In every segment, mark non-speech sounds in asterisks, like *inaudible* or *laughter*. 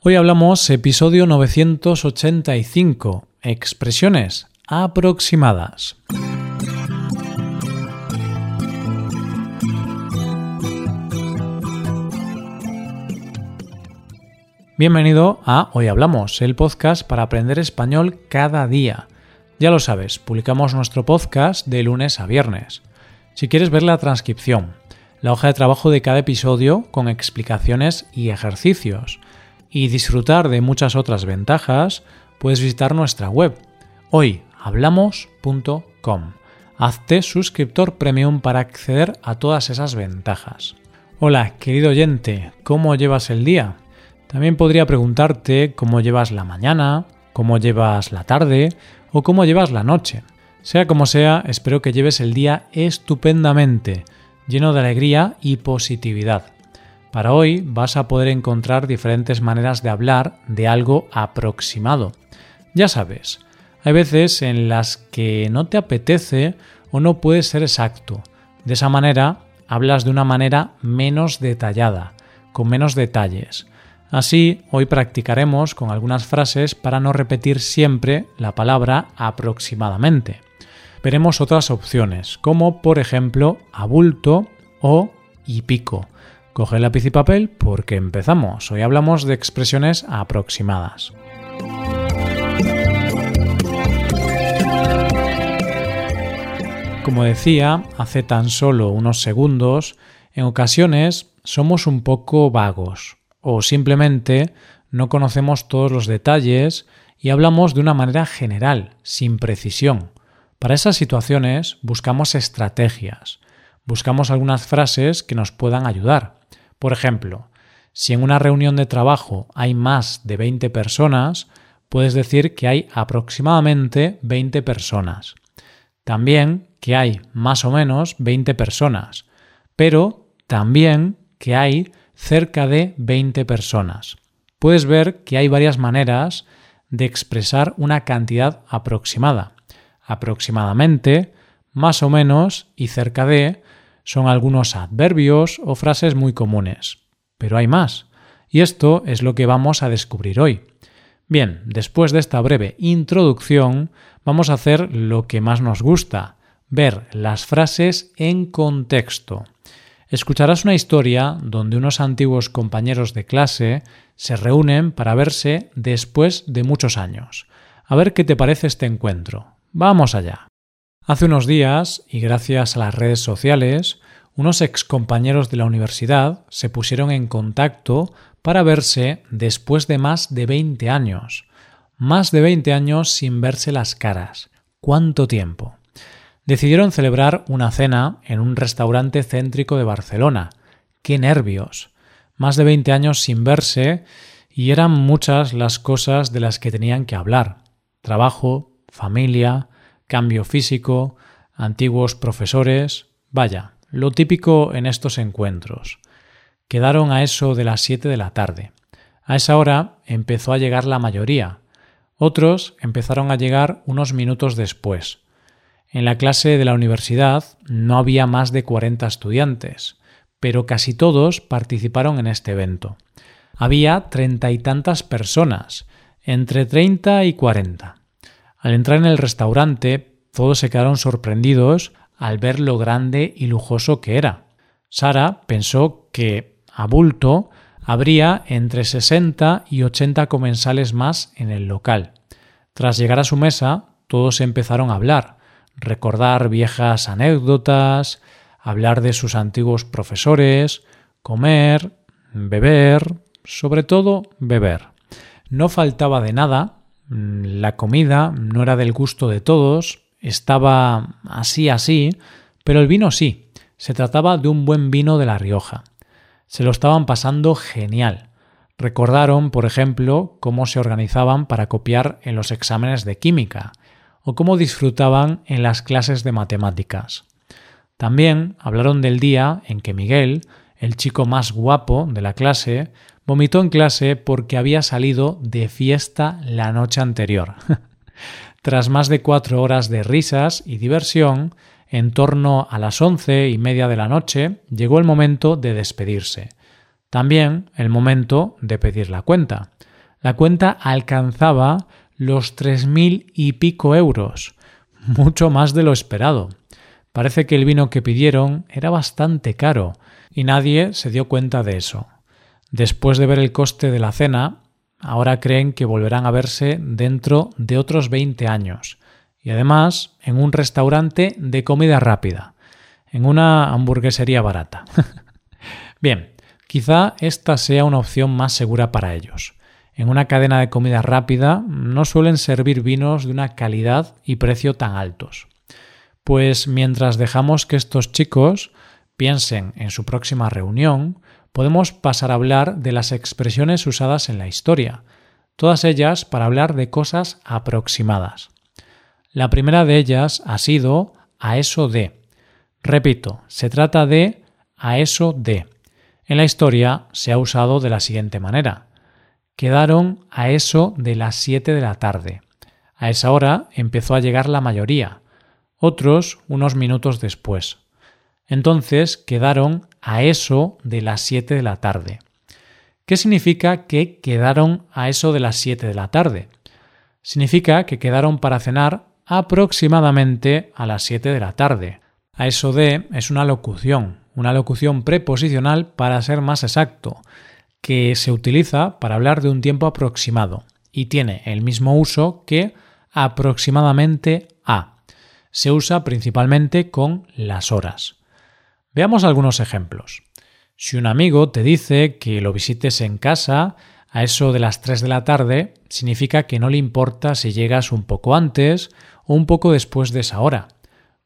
Hoy hablamos episodio 985, expresiones aproximadas. Bienvenido a Hoy Hablamos, el podcast para aprender español cada día. Ya lo sabes, publicamos nuestro podcast de lunes a viernes. Si quieres ver la transcripción, la hoja de trabajo de cada episodio con explicaciones y ejercicios, y disfrutar de muchas otras ventajas, puedes visitar nuestra web hoyhablamos.com. Hazte suscriptor premium para acceder a todas esas ventajas. Hola, querido oyente, ¿cómo llevas el día? También podría preguntarte cómo llevas la mañana, cómo llevas la tarde o cómo llevas la noche. Sea como sea, espero que lleves el día estupendamente, lleno de alegría y positividad. Para hoy vas a poder encontrar diferentes maneras de hablar de algo aproximado. Ya sabes, hay veces en las que no te apetece o no puedes ser exacto. De esa manera hablas de una manera menos detallada, con menos detalles. Así, hoy practicaremos con algunas frases para no repetir siempre la palabra aproximadamente. Veremos otras opciones, como por ejemplo abulto o y pico Coge lápiz y papel porque empezamos. Hoy hablamos de expresiones aproximadas. Como decía hace tan solo unos segundos, en ocasiones somos un poco vagos o simplemente no conocemos todos los detalles y hablamos de una manera general, sin precisión. Para esas situaciones buscamos estrategias, buscamos algunas frases que nos puedan ayudar. Por ejemplo, si en una reunión de trabajo hay más de 20 personas, puedes decir que hay aproximadamente 20 personas. También que hay más o menos 20 personas, pero también que hay cerca de 20 personas. Puedes ver que hay varias maneras de expresar una cantidad aproximada. Aproximadamente, más o menos y cerca de son algunos adverbios o frases muy comunes. Pero hay más. Y esto es lo que vamos a descubrir hoy. Bien, después de esta breve introducción, vamos a hacer lo que más nos gusta, ver las frases en contexto. Escucharás una historia donde unos antiguos compañeros de clase se reúnen para verse después de muchos años. A ver qué te parece este encuentro. Vamos allá. Hace unos días, y gracias a las redes sociales, unos excompañeros de la universidad se pusieron en contacto para verse después de más de 20 años. Más de 20 años sin verse las caras. ¿Cuánto tiempo? Decidieron celebrar una cena en un restaurante céntrico de Barcelona. ¡Qué nervios! Más de 20 años sin verse y eran muchas las cosas de las que tenían que hablar. Trabajo, familia, cambio físico, antiguos profesores, vaya, lo típico en estos encuentros. Quedaron a eso de las siete de la tarde. A esa hora empezó a llegar la mayoría. Otros empezaron a llegar unos minutos después. En la clase de la universidad no había más de 40 estudiantes, pero casi todos participaron en este evento. Había treinta y tantas personas, entre treinta y cuarenta. Al entrar en el restaurante, todos se quedaron sorprendidos al ver lo grande y lujoso que era. Sara pensó que, a bulto, habría entre 60 y 80 comensales más en el local. Tras llegar a su mesa, todos empezaron a hablar, recordar viejas anécdotas, hablar de sus antiguos profesores, comer, beber, sobre todo beber. No faltaba de nada la comida no era del gusto de todos, estaba así así, pero el vino sí, se trataba de un buen vino de La Rioja. Se lo estaban pasando genial. Recordaron, por ejemplo, cómo se organizaban para copiar en los exámenes de química o cómo disfrutaban en las clases de matemáticas. También hablaron del día en que Miguel, el chico más guapo de la clase, Vomitó en clase porque había salido de fiesta la noche anterior. *laughs* Tras más de cuatro horas de risas y diversión, en torno a las once y media de la noche llegó el momento de despedirse. También el momento de pedir la cuenta. La cuenta alcanzaba los tres mil y pico euros, *laughs* mucho más de lo esperado. Parece que el vino que pidieron era bastante caro y nadie se dio cuenta de eso. Después de ver el coste de la cena, ahora creen que volverán a verse dentro de otros 20 años y además en un restaurante de comida rápida, en una hamburguesería barata. *laughs* Bien, quizá esta sea una opción más segura para ellos. En una cadena de comida rápida no suelen servir vinos de una calidad y precio tan altos. Pues mientras dejamos que estos chicos piensen en su próxima reunión, podemos pasar a hablar de las expresiones usadas en la historia, todas ellas para hablar de cosas aproximadas. La primera de ellas ha sido a eso de. Repito, se trata de a eso de. En la historia se ha usado de la siguiente manera. Quedaron a eso de las 7 de la tarde. A esa hora empezó a llegar la mayoría, otros unos minutos después. Entonces quedaron a eso de las 7 de la tarde. ¿Qué significa que quedaron a eso de las 7 de la tarde? Significa que quedaron para cenar aproximadamente a las 7 de la tarde. A eso de es una locución, una locución preposicional para ser más exacto, que se utiliza para hablar de un tiempo aproximado y tiene el mismo uso que aproximadamente a. Se usa principalmente con las horas. Veamos algunos ejemplos. Si un amigo te dice que lo visites en casa a eso de las 3 de la tarde, significa que no le importa si llegas un poco antes o un poco después de esa hora.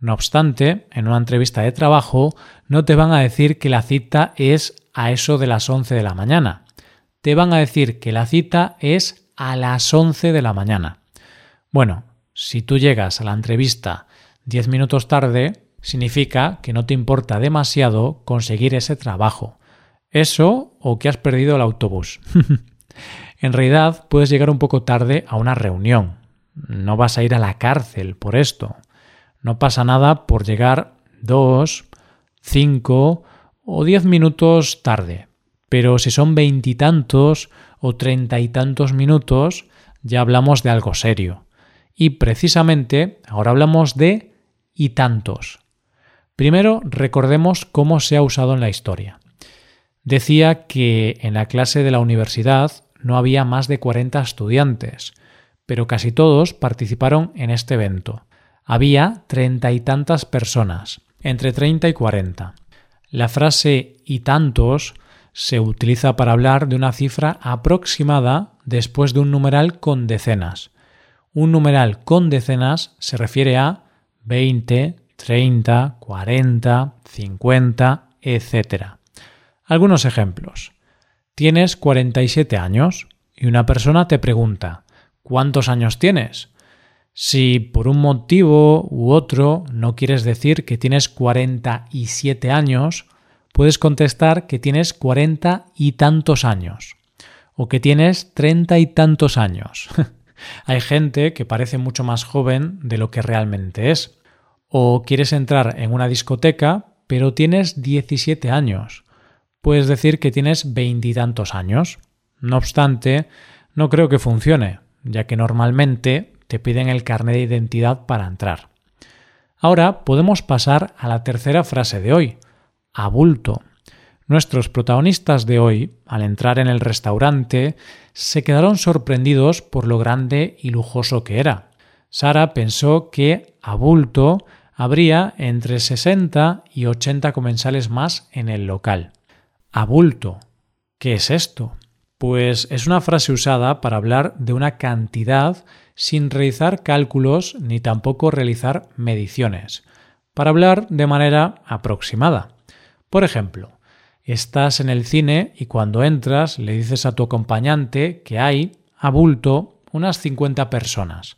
No obstante, en una entrevista de trabajo no te van a decir que la cita es a eso de las 11 de la mañana. Te van a decir que la cita es a las 11 de la mañana. Bueno, si tú llegas a la entrevista 10 minutos tarde, significa que no te importa demasiado conseguir ese trabajo. Eso o que has perdido el autobús. *laughs* en realidad puedes llegar un poco tarde a una reunión. No vas a ir a la cárcel por esto. No pasa nada por llegar dos, cinco o diez minutos tarde. Pero si son veintitantos o treinta y tantos minutos, ya hablamos de algo serio. Y precisamente ahora hablamos de y tantos. Primero, recordemos cómo se ha usado en la historia. Decía que en la clase de la universidad no había más de 40 estudiantes, pero casi todos participaron en este evento. Había treinta y tantas personas, entre 30 y 40. La frase y tantos se utiliza para hablar de una cifra aproximada después de un numeral con decenas. Un numeral con decenas se refiere a 20, 30, 40, 50, etc. Algunos ejemplos. Tienes 47 años y una persona te pregunta ¿cuántos años tienes? Si por un motivo u otro no quieres decir que tienes 47 años, puedes contestar que tienes 40 y tantos años o que tienes 30 y tantos años. *laughs* Hay gente que parece mucho más joven de lo que realmente es. O quieres entrar en una discoteca, pero tienes 17 años. Puedes decir que tienes veintitantos años. No obstante, no creo que funcione, ya que normalmente te piden el carnet de identidad para entrar. Ahora podemos pasar a la tercera frase de hoy, abulto. Nuestros protagonistas de hoy, al entrar en el restaurante, se quedaron sorprendidos por lo grande y lujoso que era. Sara pensó que abulto habría entre 60 y 80 comensales más en el local. Abulto. ¿Qué es esto? Pues es una frase usada para hablar de una cantidad sin realizar cálculos ni tampoco realizar mediciones, para hablar de manera aproximada. Por ejemplo, estás en el cine y cuando entras le dices a tu acompañante que hay, a bulto, unas 50 personas.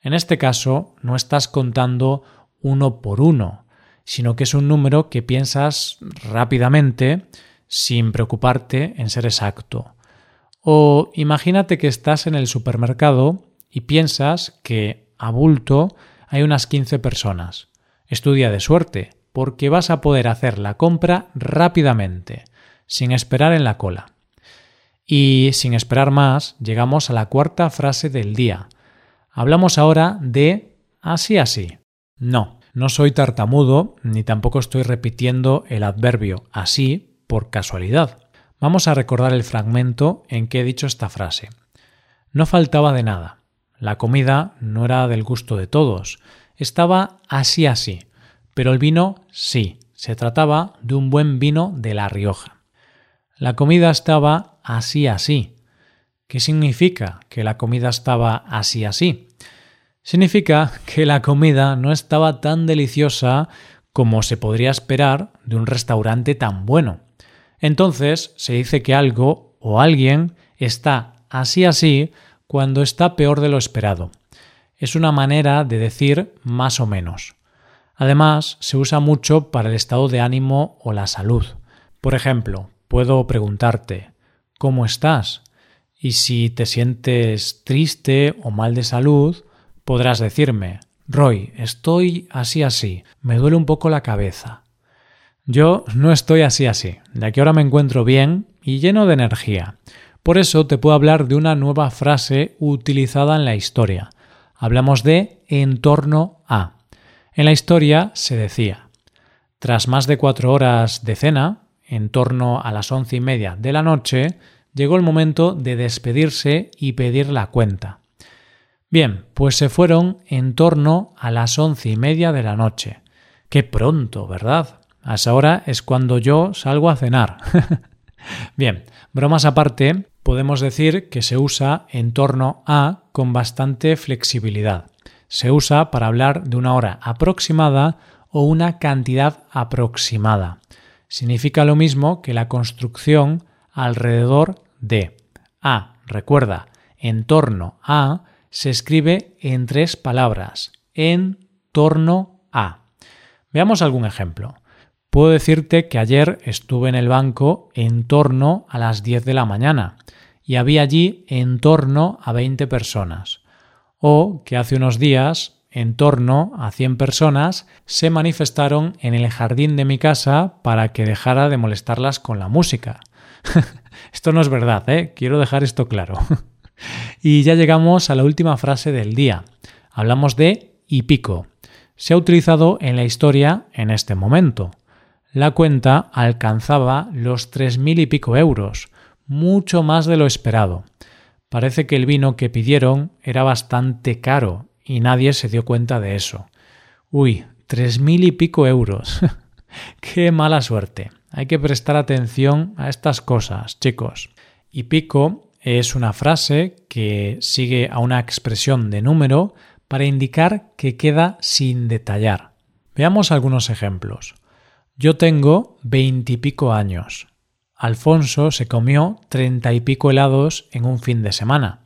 En este caso, no estás contando uno por uno, sino que es un número que piensas rápidamente sin preocuparte en ser exacto. O imagínate que estás en el supermercado y piensas que a bulto hay unas 15 personas. Estudia de suerte, porque vas a poder hacer la compra rápidamente, sin esperar en la cola. Y sin esperar más, llegamos a la cuarta frase del día. Hablamos ahora de así así. No, no soy tartamudo ni tampoco estoy repitiendo el adverbio así por casualidad. Vamos a recordar el fragmento en que he dicho esta frase. No faltaba de nada. La comida no era del gusto de todos. Estaba así así. Pero el vino sí. Se trataba de un buen vino de La Rioja. La comida estaba así así. ¿Qué significa que la comida estaba así así? Significa que la comida no estaba tan deliciosa como se podría esperar de un restaurante tan bueno. Entonces se dice que algo o alguien está así así cuando está peor de lo esperado. Es una manera de decir más o menos. Además, se usa mucho para el estado de ánimo o la salud. Por ejemplo, puedo preguntarte ¿Cómo estás? Y si te sientes triste o mal de salud, podrás decirme Roy, estoy así así, me duele un poco la cabeza. Yo no estoy así así, ya que ahora me encuentro bien y lleno de energía. Por eso te puedo hablar de una nueva frase utilizada en la historia. Hablamos de en torno a. En la historia se decía, tras más de cuatro horas de cena, en torno a las once y media de la noche, llegó el momento de despedirse y pedir la cuenta. Bien, pues se fueron en torno a las once y media de la noche. Qué pronto, ¿verdad? A esa hora es cuando yo salgo a cenar. *laughs* Bien, bromas aparte, podemos decir que se usa en torno a con bastante flexibilidad. Se usa para hablar de una hora aproximada o una cantidad aproximada significa lo mismo que la construcción alrededor de. A, recuerda, en torno a se escribe en tres palabras, en torno a. Veamos algún ejemplo. Puedo decirte que ayer estuve en el banco en torno a las 10 de la mañana y había allí en torno a 20 personas. O que hace unos días en torno a 100 personas se manifestaron en el jardín de mi casa para que dejara de molestarlas con la música. *laughs* esto no es verdad, ¿eh? quiero dejar esto claro. *laughs* y ya llegamos a la última frase del día. Hablamos de y pico. Se ha utilizado en la historia en este momento. La cuenta alcanzaba los tres mil y pico euros, mucho más de lo esperado. Parece que el vino que pidieron era bastante caro y nadie se dio cuenta de eso. Uy, tres mil y pico euros. *laughs* Qué mala suerte. Hay que prestar atención a estas cosas, chicos. Y pico es una frase que sigue a una expresión de número para indicar que queda sin detallar. Veamos algunos ejemplos. Yo tengo veintipico años. Alfonso se comió treinta y pico helados en un fin de semana.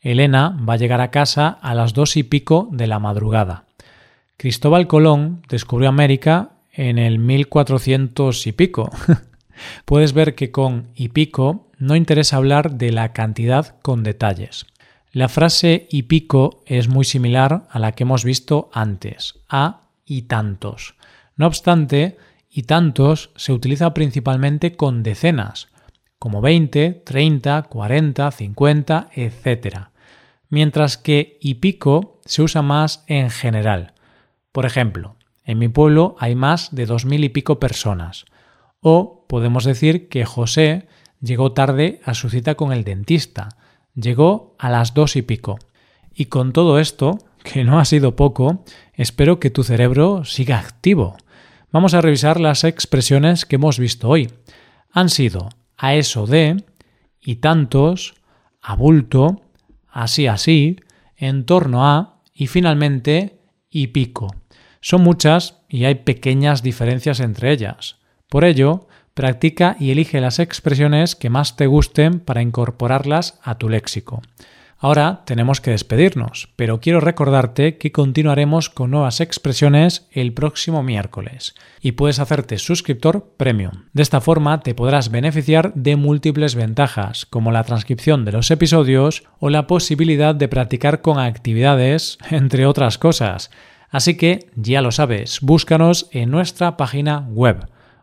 Elena va a llegar a casa a las dos y pico de la madrugada. Cristóbal Colón descubrió América en el 1400 y pico. *laughs* Puedes ver que con y pico no interesa hablar de la cantidad con detalles. La frase y pico es muy similar a la que hemos visto antes, a y tantos. No obstante, y tantos se utiliza principalmente con decenas, como 20, 30, 40, 50, etc. Mientras que y pico se usa más en general. Por ejemplo, en mi pueblo hay más de dos mil y pico personas. O podemos decir que José llegó tarde a su cita con el dentista. Llegó a las dos y pico. Y con todo esto, que no ha sido poco, espero que tu cerebro siga activo. Vamos a revisar las expresiones que hemos visto hoy. Han sido a eso de, y tantos, a bulto, así así, en torno a, y finalmente, y pico. Son muchas y hay pequeñas diferencias entre ellas. Por ello, practica y elige las expresiones que más te gusten para incorporarlas a tu léxico. Ahora tenemos que despedirnos, pero quiero recordarte que continuaremos con nuevas expresiones el próximo miércoles y puedes hacerte suscriptor premium. De esta forma te podrás beneficiar de múltiples ventajas, como la transcripción de los episodios o la posibilidad de practicar con actividades, *laughs* entre otras cosas. Así que ya lo sabes, búscanos en nuestra página web